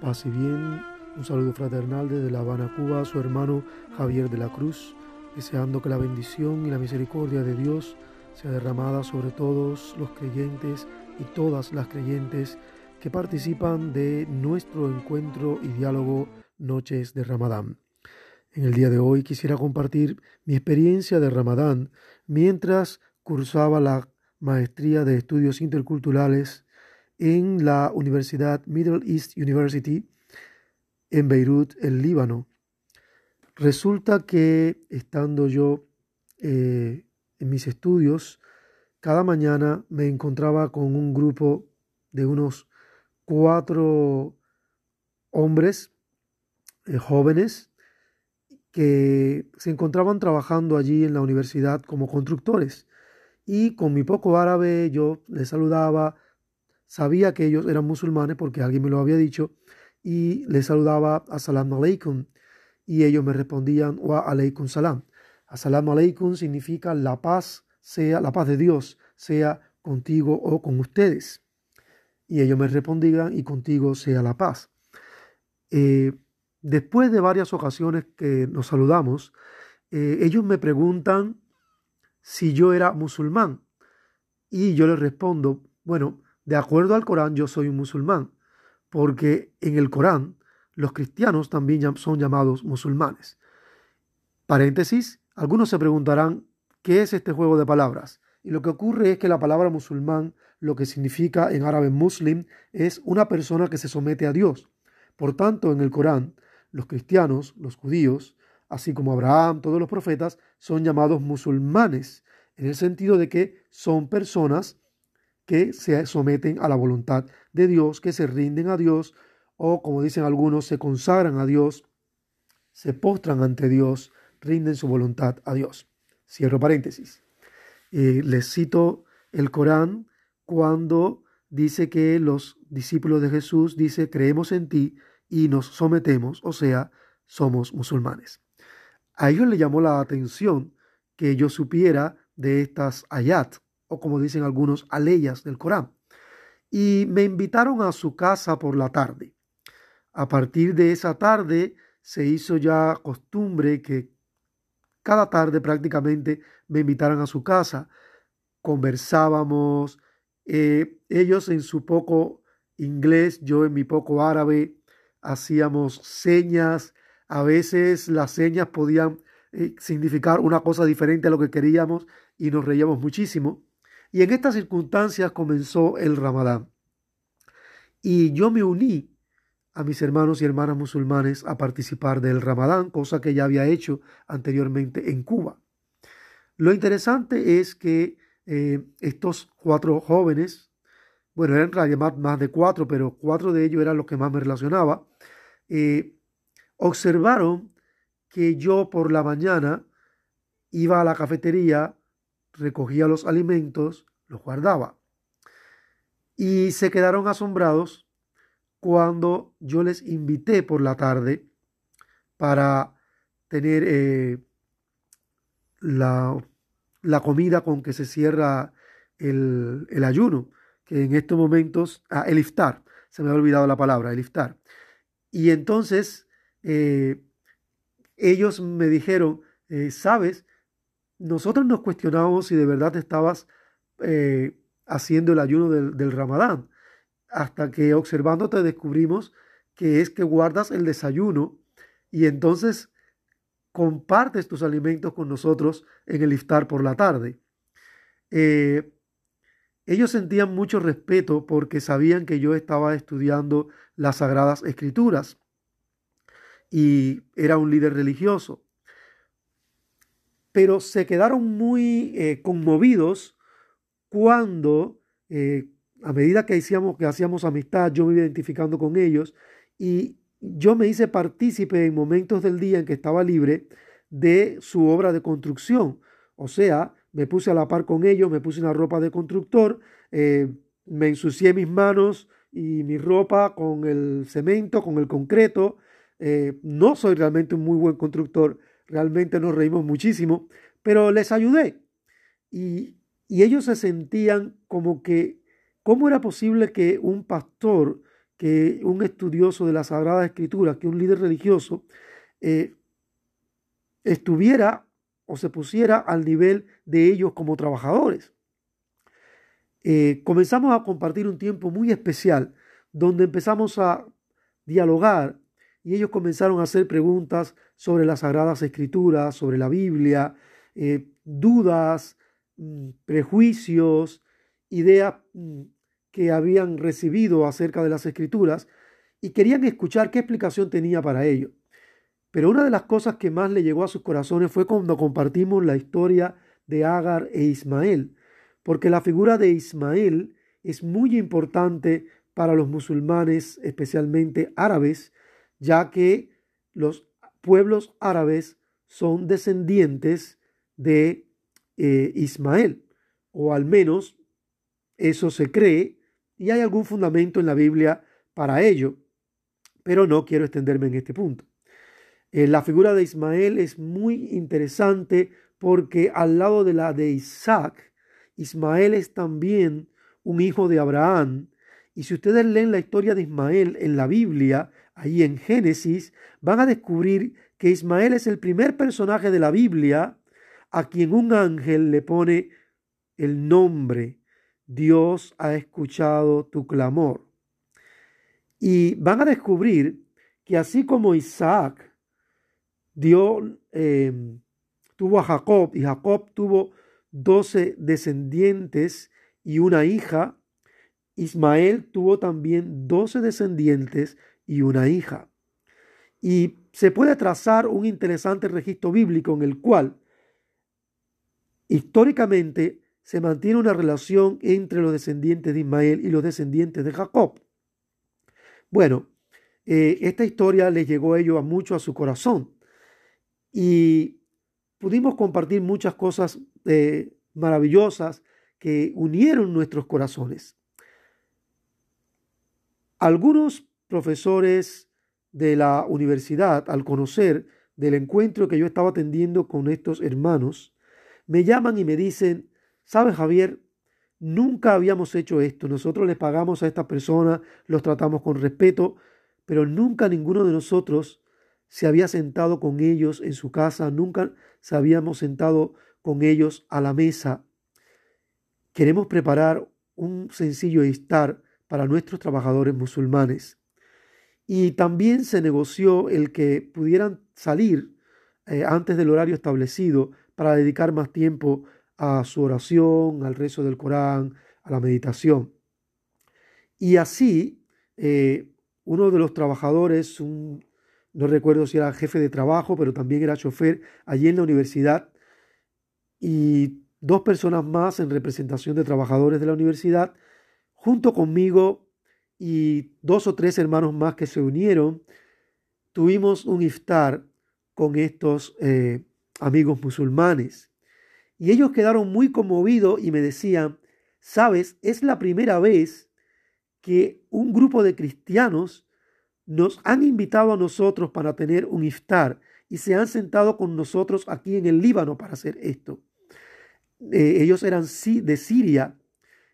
Paz y bien, un saludo fraternal desde La Habana, Cuba, a su hermano Javier de la Cruz, deseando que la bendición y la misericordia de Dios sea derramada sobre todos los creyentes y todas las creyentes que participan de nuestro encuentro y diálogo Noches de Ramadán. En el día de hoy quisiera compartir mi experiencia de Ramadán mientras cursaba la maestría de estudios interculturales en la Universidad Middle East University en Beirut, el Líbano. Resulta que estando yo eh, en mis estudios, cada mañana me encontraba con un grupo de unos cuatro hombres eh, jóvenes que se encontraban trabajando allí en la universidad como constructores. Y con mi poco árabe yo les saludaba, Sabía que ellos eran musulmanes porque alguien me lo había dicho y les saludaba Assalamu alaikum y ellos me respondían wa alaikum salam. Assalamu alaikum significa la paz sea la paz de Dios sea contigo o con ustedes. Y ellos me respondían y contigo sea la paz. Eh, después de varias ocasiones que nos saludamos, eh, ellos me preguntan si yo era musulmán. Y yo les respondo, bueno, de acuerdo al Corán, yo soy un musulmán, porque en el Corán los cristianos también son llamados musulmanes. Paréntesis, algunos se preguntarán, ¿qué es este juego de palabras? Y lo que ocurre es que la palabra musulmán, lo que significa en árabe muslim, es una persona que se somete a Dios. Por tanto, en el Corán, los cristianos, los judíos, así como Abraham, todos los profetas, son llamados musulmanes, en el sentido de que son personas que se someten a la voluntad de Dios, que se rinden a Dios o como dicen algunos, se consagran a Dios, se postran ante Dios, rinden su voluntad a Dios. Cierro paréntesis. Eh, les cito el Corán cuando dice que los discípulos de Jesús dice creemos en ti y nos sometemos, o sea, somos musulmanes. A ellos le llamó la atención que yo supiera de estas ayat, o como dicen algunos, aleyas del Corán. Y me invitaron a su casa por la tarde. A partir de esa tarde se hizo ya costumbre que cada tarde prácticamente me invitaran a su casa. Conversábamos, eh, ellos en su poco inglés, yo en mi poco árabe, hacíamos señas. A veces las señas podían eh, significar una cosa diferente a lo que queríamos y nos reíamos muchísimo. Y en estas circunstancias comenzó el Ramadán. Y yo me uní a mis hermanos y hermanas musulmanes a participar del Ramadán, cosa que ya había hecho anteriormente en Cuba. Lo interesante es que eh, estos cuatro jóvenes, bueno, eran realidad más, de cuatro, pero cuatro de ellos eran los que más me relacionaba, eh, observaron que yo por la mañana iba a la cafetería recogía los alimentos, los guardaba. Y se quedaron asombrados cuando yo les invité por la tarde para tener eh, la, comida con que se cierra el, ayuno, que en estos momentos, ah, el iftar, se me ha olvidado la palabra, el iftar. Y entonces eh, ellos me dijeron, eh, sabes, nosotros nos cuestionábamos si de verdad estabas eh, haciendo el ayuno del, ramadán, hasta que observándote descubrimos que es que guardas el desayuno y entonces compartes tus alimentos con nosotros en el iftar por la tarde. Eh, ellos sentían mucho respeto porque sabían que yo estaba estudiando las sagradas escrituras y era un líder religioso pero se quedaron muy eh, conmovidos cuando, eh, a medida que hacíamos, que hacíamos amistad, yo me iba identificando con ellos y yo me hice partícipe en momentos del día en que estaba libre de su obra de construcción. O sea, me puse a la par con ellos, me puse una ropa de constructor, eh, me ensucié mis manos y mi ropa con el cemento, con el concreto. no soy realmente un muy buen constructor, Realmente nos reímos muchísimo, pero les ayudé. Y, ellos se sentían como que, ¿cómo era posible que un pastor que un estudioso de la Sagrada Escritura, que un líder religioso, eh, estuviera o se pusiera al nivel de ellos como trabajadores. Eh, comenzamos a compartir un tiempo muy especial donde empezamos a dialogar y ellos comenzaron a hacer preguntas sobre las Sagradas Escrituras, sobre la Biblia, eh, dudas, mm, prejuicios, ideas mm, que habían recibido acerca de las Escrituras y querían escuchar qué explicación tenía para ello. Pero una de las cosas que más le llegó a sus corazones fue cuando compartimos la historia de Agar e Ismael, porque la figura de Ismael es muy importante para los musulmanes, especialmente árabes, ya que los pueblos árabes son descendientes de eh, Ismael, o al menos eso se cree, y hay algún fundamento en la Biblia para ello, pero no quiero extenderme en este punto. Eh, la figura de Ismael es muy interesante porque al lado de la de Isaac, Ismael es también un hijo de Abraham. Y si ustedes leen la historia de Ismael en la Biblia, ahí en Génesis, van a descubrir que Ismael es el primer personaje de la Biblia a quien un ángel le pone el nombre. Dios ha escuchado tu clamor. Y van a descubrir que así como Isaac dio, em, tuvo a Jacob y Jacob tuvo doce descendientes y una hija, Ismael tuvo también doce descendientes y una hija. Y se puede trazar un interesante registro bíblico en el cual históricamente se mantiene una relación entre los descendientes de Ismael y los descendientes de Jacob. Bueno, eh, esta historia le llegó a ellos a mucho a su corazón y pudimos compartir muchas cosas eh, maravillosas que unieron nuestros corazones. Algunos profesores de la universidad, al conocer del encuentro que yo estaba atendiendo con estos hermanos, me llaman y me dicen, ¿sabes Javier? Nunca habíamos hecho esto. Nosotros les pagamos a esta persona, los tratamos con respeto, pero nunca ninguno de nosotros se había sentado con ellos en su casa, nunca se habíamos sentado con ellos a la mesa. Queremos preparar un sencillo estar para nuestros trabajadores musulmanes. Y también se negoció el que pudieran salir eh, antes del horario establecido para dedicar más tiempo a su oración, al rezo del Corán, a la meditación. Y así, eh, uno de los trabajadores, no recuerdo si era jefe de trabajo, pero también era chofer allí en la universidad, y dos personas más en representación de trabajadores de la universidad, junto conmigo y dos o tres hermanos más que se unieron, tuvimos un iftar con estos eh, amigos musulmanes. Y ellos quedaron muy conmovidos y me decían, sabes, es la primera vez que un grupo de cristianos nos han invitado a nosotros para tener un iftar y se han sentado con nosotros aquí en el Líbano para hacer esto. Eh, ellos eran de Siria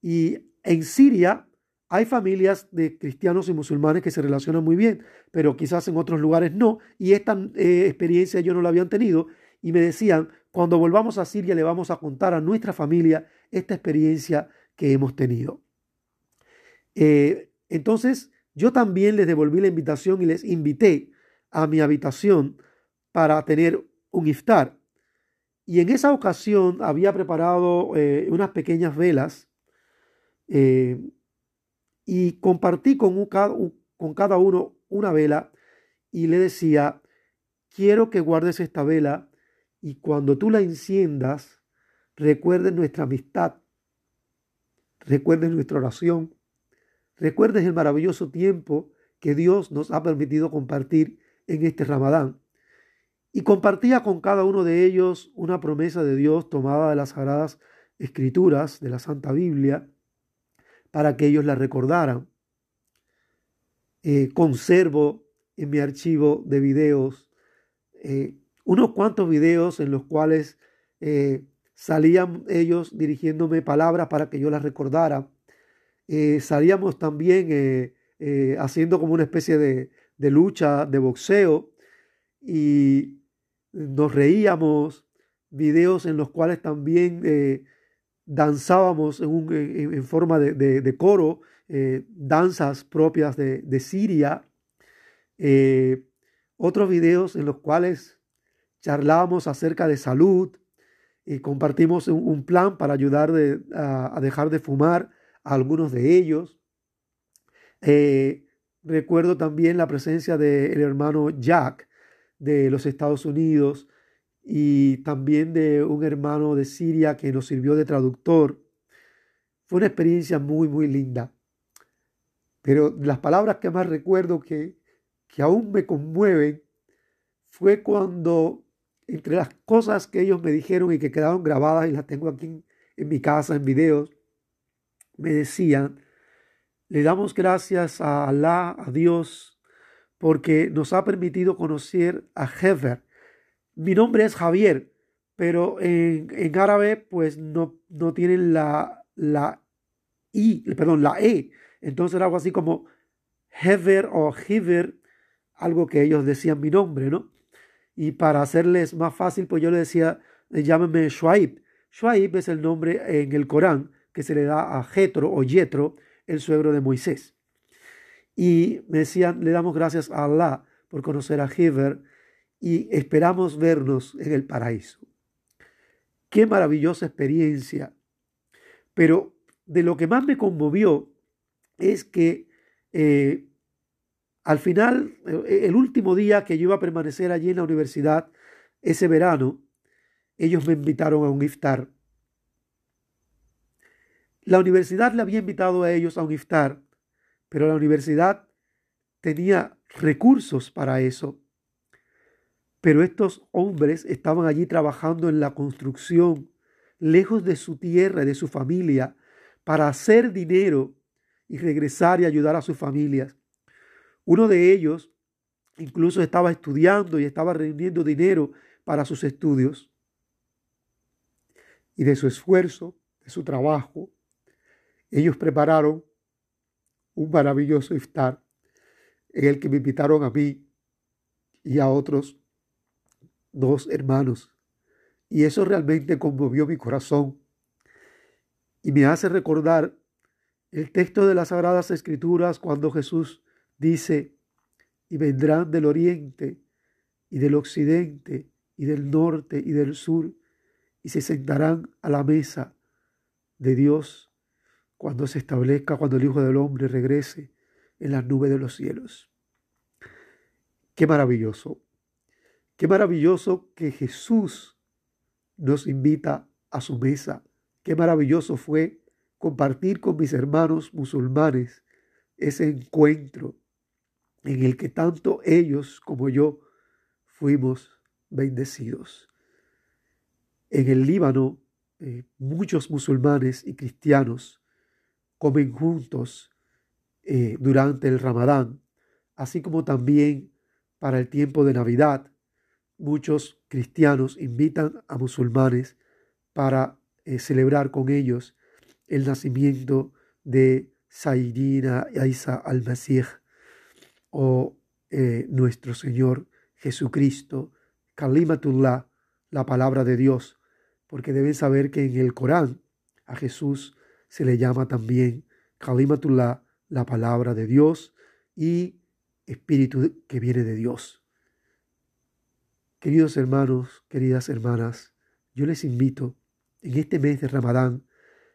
y en Siria hay familias de cristianos y musulmanes que se relacionan muy bien, pero quizás en otros lugares no. Y esta eh, experiencia yo no la habían tenido y me decían, cuando volvamos a Siria le vamos a contar a nuestra familia esta experiencia que hemos tenido. Eh, entonces, yo también les devolví la invitación y les invité a mi habitación para tener un iftar. Y en esa ocasión había preparado eh, unas pequeñas velas y compartí con, con cada uno una vela y le decía, quiero que guardes esta vela y cuando tú la enciendas, recuerdes nuestra amistad, recuerdes nuestra oración, Recuerdes el maravilloso tiempo que Dios nos ha permitido compartir en este Ramadán. Y compartía con cada uno de ellos una promesa de Dios tomada de las sagradas escrituras de la Santa Biblia para que ellos la recordaran. Eh, conservo en mi archivo de videos eh, unos cuantos videos en los cuales eh, salían ellos dirigiéndome palabras para que yo las recordara salíamos también haciendo como una especie de, lucha, de boxeo, y nos reíamos, videos en los cuales también danzábamos en, forma de, coro, eh, danzas propias de, Siria, otros videos en los cuales charlábamos acerca de salud, y compartimos un, plan para ayudar a, dejar de fumar a algunos de ellos. Eh, recuerdo también la presencia del hermano Jack de los Estados Unidos y también de un hermano de Siria que nos sirvió de traductor. Fue una experiencia muy, muy linda. Pero las palabras que más recuerdo que, que aún me conmueven fue cuando entre las cosas que ellos me dijeron y que quedaron grabadas y las tengo aquí en, mi casa, en videos, me decían, le damos gracias a Alá, a Dios, porque nos ha permitido conocer a Hever. Mi nombre es Javier, pero en, árabe pues no, no tienen la, la I, perdón, la E. Entonces era algo así como Hever o Hever, algo que ellos decían mi nombre, ¿no? Y para hacerles más fácil, pues yo le decía, eh, llámeme Shuaib. Shuaib es el nombre en el Corán que se le da a Jetro o Yetro, el suegro de Moisés. Y me decían, le damos gracias a Allah por conocer a Heber y esperamos vernos en el paraíso. Qué maravillosa experiencia. Pero de lo que más me conmovió es que eh, al final, eh, el último día que yo iba a permanecer allí en la universidad, ese verano, ellos me invitaron a un iftar. La universidad le había invitado a ellos a un iftar, pero la universidad tenía recursos para eso. Pero estos hombres estaban allí trabajando en la construcción, lejos de su tierra y de su familia, para hacer dinero y regresar y ayudar a sus familias. Uno de ellos incluso estaba estudiando y estaba reuniendo dinero para sus estudios. Y de su esfuerzo, de su trabajo, ellos prepararon un maravilloso iftar en el que me invitaron a mí y a otros dos hermanos. Y eso realmente conmovió mi corazón y me hace recordar el texto de las Sagradas Escrituras cuando Jesús Dice, y vendrán del oriente y del occidente y del norte y del sur y se sentarán a la mesa de Dios cuando se establezca, cuando el Hijo del Hombre regrese en las nubes de los cielos. Qué maravilloso, qué maravilloso que Jesús nos invita a su mesa. Qué maravilloso fue compartir con mis hermanos musulmanes ese encuentro en el que tanto ellos como yo fuimos bendecidos. En el Líbano, eh, muchos musulmanes y cristianos comen juntos eh, durante el Ramadán, así como también para el tiempo de Navidad. Muchos cristianos invitan a musulmanes para eh, celebrar con ellos el nacimiento de Sayyidina Isa al-Masih, oh nuestro Señor Jesucristo, Kalimatullah, la palabra de Dios, porque deben saber que en el Corán a Jesús se le llama también Kalimatullah, la palabra de Dios y Espíritu que viene de Dios. Queridos hermanos, queridas hermanas, yo les invito en este mes de Ramadán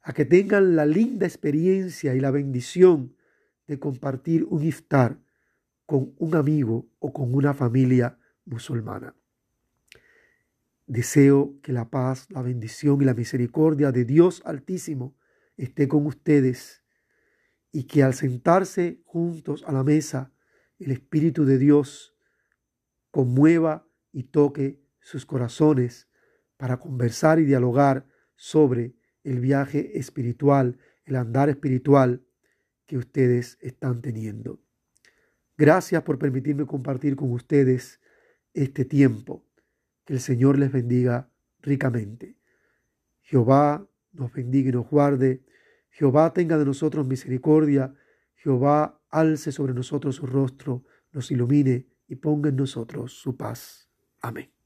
a que tengan la linda experiencia y la bendición de compartir un iftar con un amigo o con una familia musulmana. Deseo que la paz, la bendición y la misericordia de Dios Altísimo esté con ustedes y que al sentarse juntos a la mesa, el Espíritu de Dios conmueva y toque sus corazones para conversar y dialogar sobre el viaje espiritual, el andar espiritual que ustedes están teniendo. Gracias por permitirme compartir con ustedes este tiempo. Que el Señor les bendiga ricamente. Jehová nos bendiga y nos guarde. Jehová tenga de nosotros misericordia. Jehová alce sobre nosotros su rostro, nos ilumine y ponga en nosotros su paz. Amém.